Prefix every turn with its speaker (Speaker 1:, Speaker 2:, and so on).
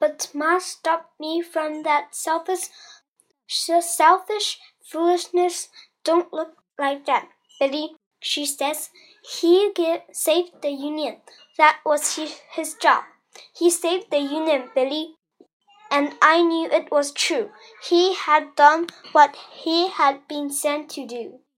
Speaker 1: But Ma stopped me from that selfish, selfish foolishness. Don't look like that, Billy, she says. He saved the Union. That was his, his job. He saved the Union, Billy. And I knew it was true. He had done what he had been sent to do.